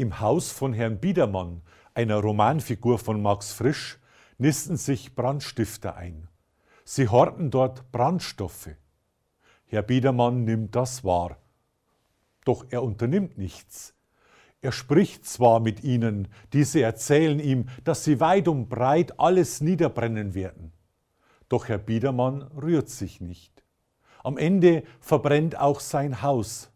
Im Haus von Herrn Biedermann, einer Romanfigur von Max Frisch, nisten sich Brandstifter ein. Sie horten dort Brandstoffe. Herr Biedermann nimmt das wahr. Doch er unternimmt nichts. Er spricht zwar mit ihnen, diese erzählen ihm, dass sie weit und breit alles niederbrennen werden. Doch Herr Biedermann rührt sich nicht. Am Ende verbrennt auch sein Haus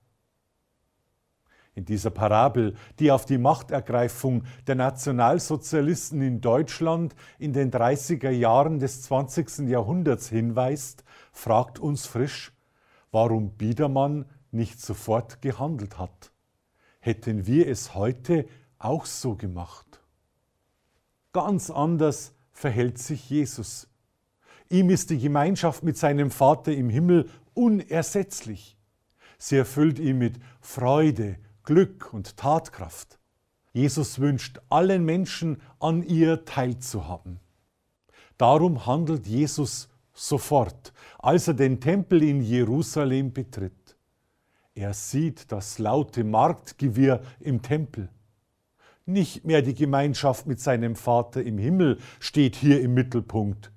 in dieser Parabel, die auf die Machtergreifung der Nationalsozialisten in Deutschland in den 30er Jahren des 20. Jahrhunderts hinweist, fragt uns frisch, warum Biedermann nicht sofort gehandelt hat. Hätten wir es heute auch so gemacht? Ganz anders verhält sich Jesus. Ihm ist die Gemeinschaft mit seinem Vater im Himmel unersetzlich. Sie erfüllt ihn mit Freude, Glück und Tatkraft. Jesus wünscht allen Menschen an ihr teilzuhaben. Darum handelt Jesus sofort, als er den Tempel in Jerusalem betritt. Er sieht das laute Marktgewirr im Tempel. Nicht mehr die Gemeinschaft mit seinem Vater im Himmel steht hier im Mittelpunkt,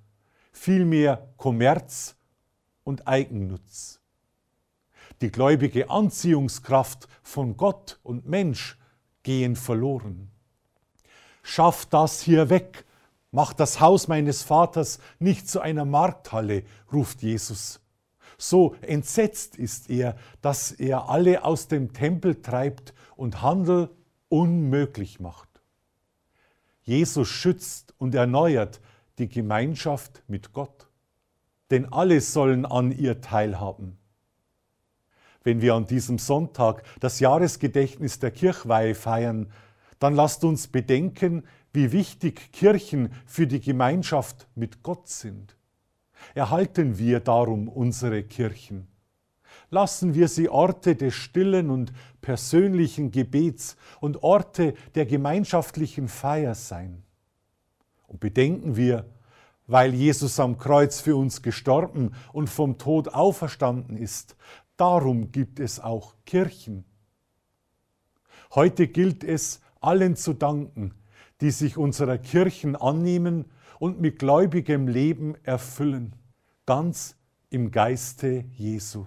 vielmehr Kommerz und Eigennutz. Die gläubige Anziehungskraft von Gott und Mensch gehen verloren. Schaff das hier weg, mach das Haus meines Vaters nicht zu einer Markthalle, ruft Jesus. So entsetzt ist er, dass er alle aus dem Tempel treibt und Handel unmöglich macht. Jesus schützt und erneuert die Gemeinschaft mit Gott, denn alle sollen an ihr teilhaben wenn wir an diesem Sonntag das Jahresgedächtnis der Kirchweihe feiern, dann lasst uns bedenken, wie wichtig Kirchen für die Gemeinschaft mit Gott sind. Erhalten wir darum unsere Kirchen. Lassen wir sie Orte des stillen und persönlichen Gebets und Orte der gemeinschaftlichen Feier sein. Und bedenken wir, weil Jesus am Kreuz für uns gestorben und vom Tod auferstanden ist, Darum gibt es auch Kirchen. Heute gilt es, allen zu danken, die sich unserer Kirchen annehmen und mit gläubigem Leben erfüllen, ganz im Geiste Jesu.